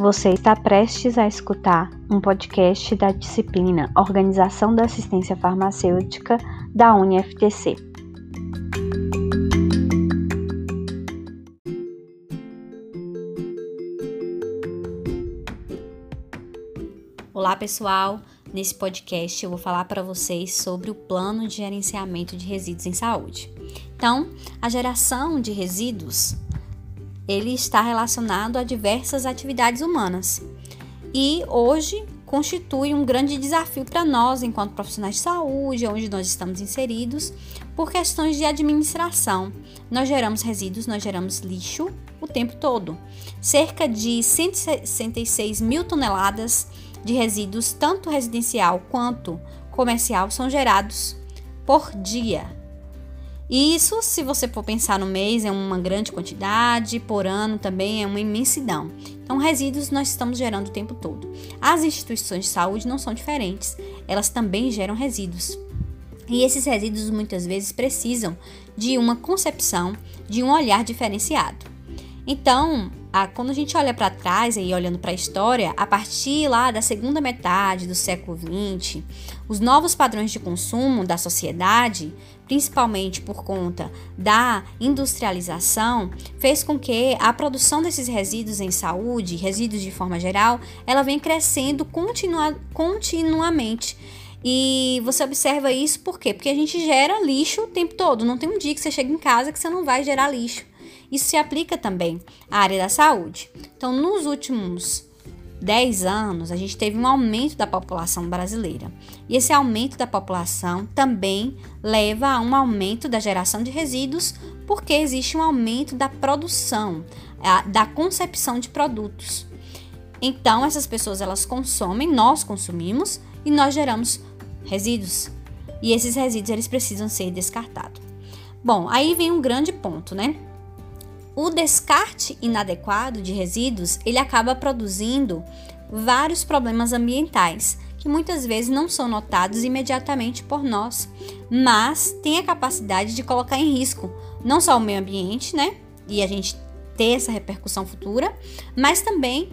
Você está prestes a escutar um podcast da disciplina Organização da Assistência Farmacêutica da UniFTC. Olá, pessoal. Nesse podcast eu vou falar para vocês sobre o plano de gerenciamento de resíduos em saúde. Então, a geração de resíduos ele está relacionado a diversas atividades humanas. E hoje constitui um grande desafio para nós, enquanto profissionais de saúde, onde nós estamos inseridos, por questões de administração. Nós geramos resíduos, nós geramos lixo o tempo todo. Cerca de 166 mil toneladas de resíduos, tanto residencial quanto comercial, são gerados por dia. E isso, se você for pensar no mês, é uma grande quantidade, por ano também é uma imensidão. Então, resíduos nós estamos gerando o tempo todo. As instituições de saúde não são diferentes, elas também geram resíduos. E esses resíduos muitas vezes precisam de uma concepção, de um olhar diferenciado. Então, a, quando a gente olha para trás e olhando para a história, a partir lá da segunda metade do século XX, os novos padrões de consumo da sociedade, principalmente por conta da industrialização, fez com que a produção desses resíduos em saúde, resíduos de forma geral, ela vem crescendo continua, continuamente. E você observa isso por quê? Porque a gente gera lixo o tempo todo. Não tem um dia que você chega em casa que você não vai gerar lixo. Isso se aplica também à área da saúde. Então, nos últimos 10 anos, a gente teve um aumento da população brasileira. E esse aumento da população também leva a um aumento da geração de resíduos, porque existe um aumento da produção, da concepção de produtos. Então, essas pessoas elas consomem, nós consumimos e nós geramos resíduos. E esses resíduos eles precisam ser descartados. Bom, aí vem um grande ponto, né? O descarte inadequado de resíduos, ele acaba produzindo vários problemas ambientais, que muitas vezes não são notados imediatamente por nós, mas tem a capacidade de colocar em risco não só o meio ambiente, né? E a gente ter essa repercussão futura, mas também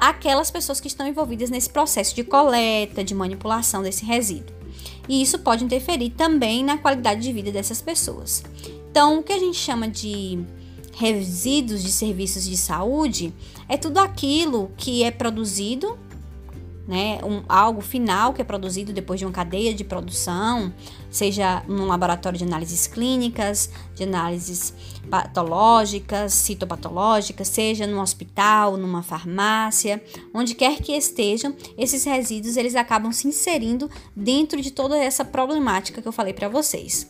aquelas pessoas que estão envolvidas nesse processo de coleta, de manipulação desse resíduo. E isso pode interferir também na qualidade de vida dessas pessoas. Então, o que a gente chama de resíduos de serviços de saúde é tudo aquilo que é produzido, né, um, algo final que é produzido depois de uma cadeia de produção, seja num laboratório de análises clínicas, de análises patológicas, citopatológicas, seja no hospital, numa farmácia, onde quer que estejam, esses resíduos eles acabam se inserindo dentro de toda essa problemática que eu falei para vocês.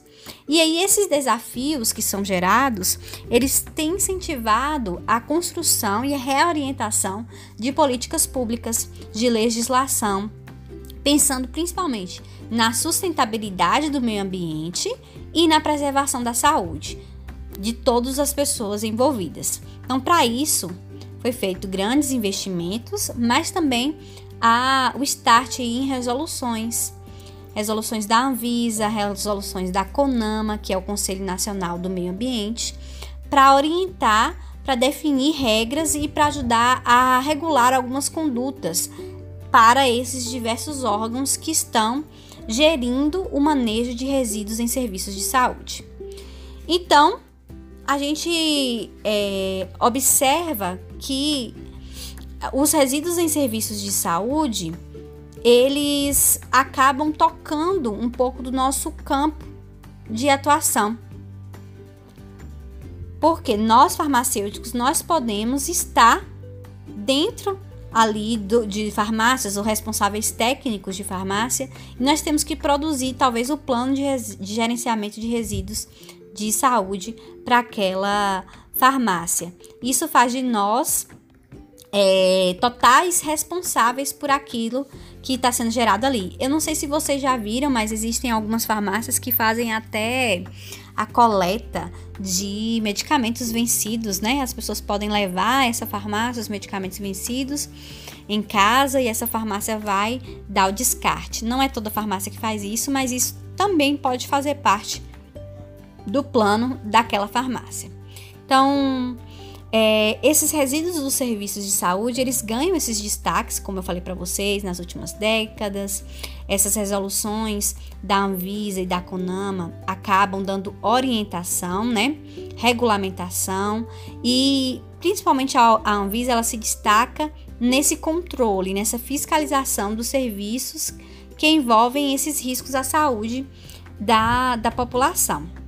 E aí esses desafios que são gerados, eles têm incentivado a construção e a reorientação de políticas públicas, de legislação, pensando principalmente na sustentabilidade do meio ambiente e na preservação da saúde de todas as pessoas envolvidas. Então, para isso, foi feito grandes investimentos, mas também a, o start em resoluções resoluções da Anvisa, resoluções da CONAMA, que é o Conselho Nacional do Meio Ambiente, para orientar, para definir regras e para ajudar a regular algumas condutas para esses diversos órgãos que estão gerindo o manejo de resíduos em serviços de saúde. Então, a gente é, observa que os resíduos em serviços de saúde eles acabam tocando um pouco do nosso campo de atuação. Porque nós farmacêuticos nós podemos estar dentro ali do, de farmácias ou responsáveis técnicos de farmácia e nós temos que produzir talvez o plano de, de gerenciamento de resíduos de saúde para aquela farmácia. Isso faz de nós é, totais responsáveis por aquilo que está sendo gerado ali. Eu não sei se vocês já viram, mas existem algumas farmácias que fazem até a coleta de medicamentos vencidos, né? As pessoas podem levar essa farmácia os medicamentos vencidos em casa e essa farmácia vai dar o descarte. Não é toda farmácia que faz isso, mas isso também pode fazer parte do plano daquela farmácia. Então, É, esses resíduos dos serviços de saúde, eles ganham esses destaques, como eu falei para vocês, nas últimas décadas. Essas resoluções da Anvisa e da CONAMA acabam dando orientação, né? Regulamentação e principalmente a, a Anvisa ela se destaca nesse controle, nessa fiscalização dos serviços que envolvem esses riscos à saúde da, da população.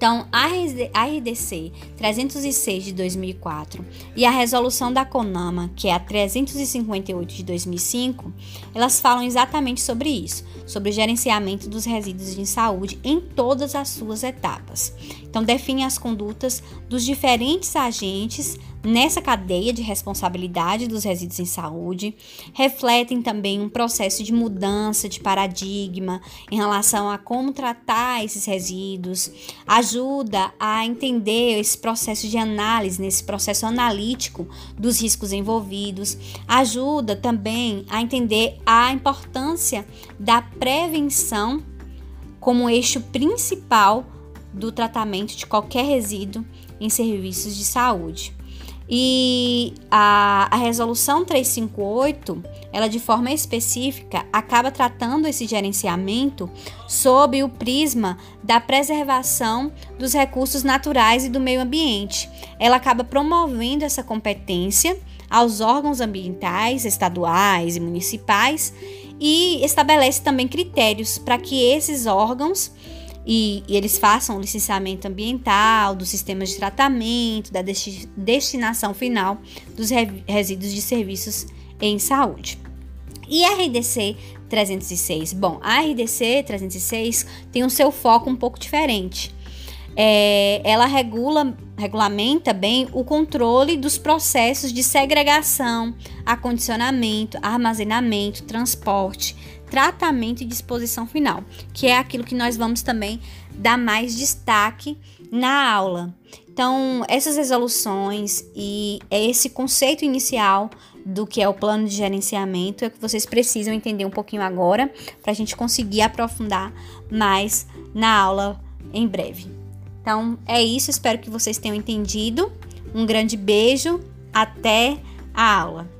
Então, a RDC 306 de 2004 e a resolução da CONAMA, que é a 358 de 2005, elas falam exatamente sobre isso, sobre o gerenciamento dos resíduos de saúde em todas as suas etapas. Então, define as condutas dos diferentes agentes nessa cadeia de responsabilidade dos resíduos em saúde, refletem também um processo de mudança de paradigma em relação a como tratar esses resíduos, ajuda a entender esse processo de análise, nesse processo analítico dos riscos envolvidos, ajuda também a entender a importância da prevenção como eixo principal do tratamento de qualquer resíduo em serviços de saúde. E a, a resolução 358, ela de forma específica acaba tratando esse gerenciamento sob o prisma da preservação dos recursos naturais e do meio ambiente. Ela acaba promovendo essa competência aos órgãos ambientais, estaduais e municipais e estabelece também critérios para que esses órgãos e, e, eles façam o licenciamento ambiental, dos sistemas de tratamento, da desti destinação final dos re resíduos de serviços em saúde. E a RDC 306? Bom, a RDC 306 tem o seu foco um pouco diferente. É, ela regula, regulamenta bem o controle dos processos de segregação, acondicionamento, armazenamento, transporte, tratamento e disposição final, que é aquilo que nós vamos também dar mais destaque na aula. Então, essas resoluções e esse conceito inicial do que é o plano de gerenciamento é que vocês precisam entender um pouquinho agora para a gente conseguir aprofundar mais na aula em breve. Então, é isso, espero que vocês tenham entendido. Um grande beijo, até a aula!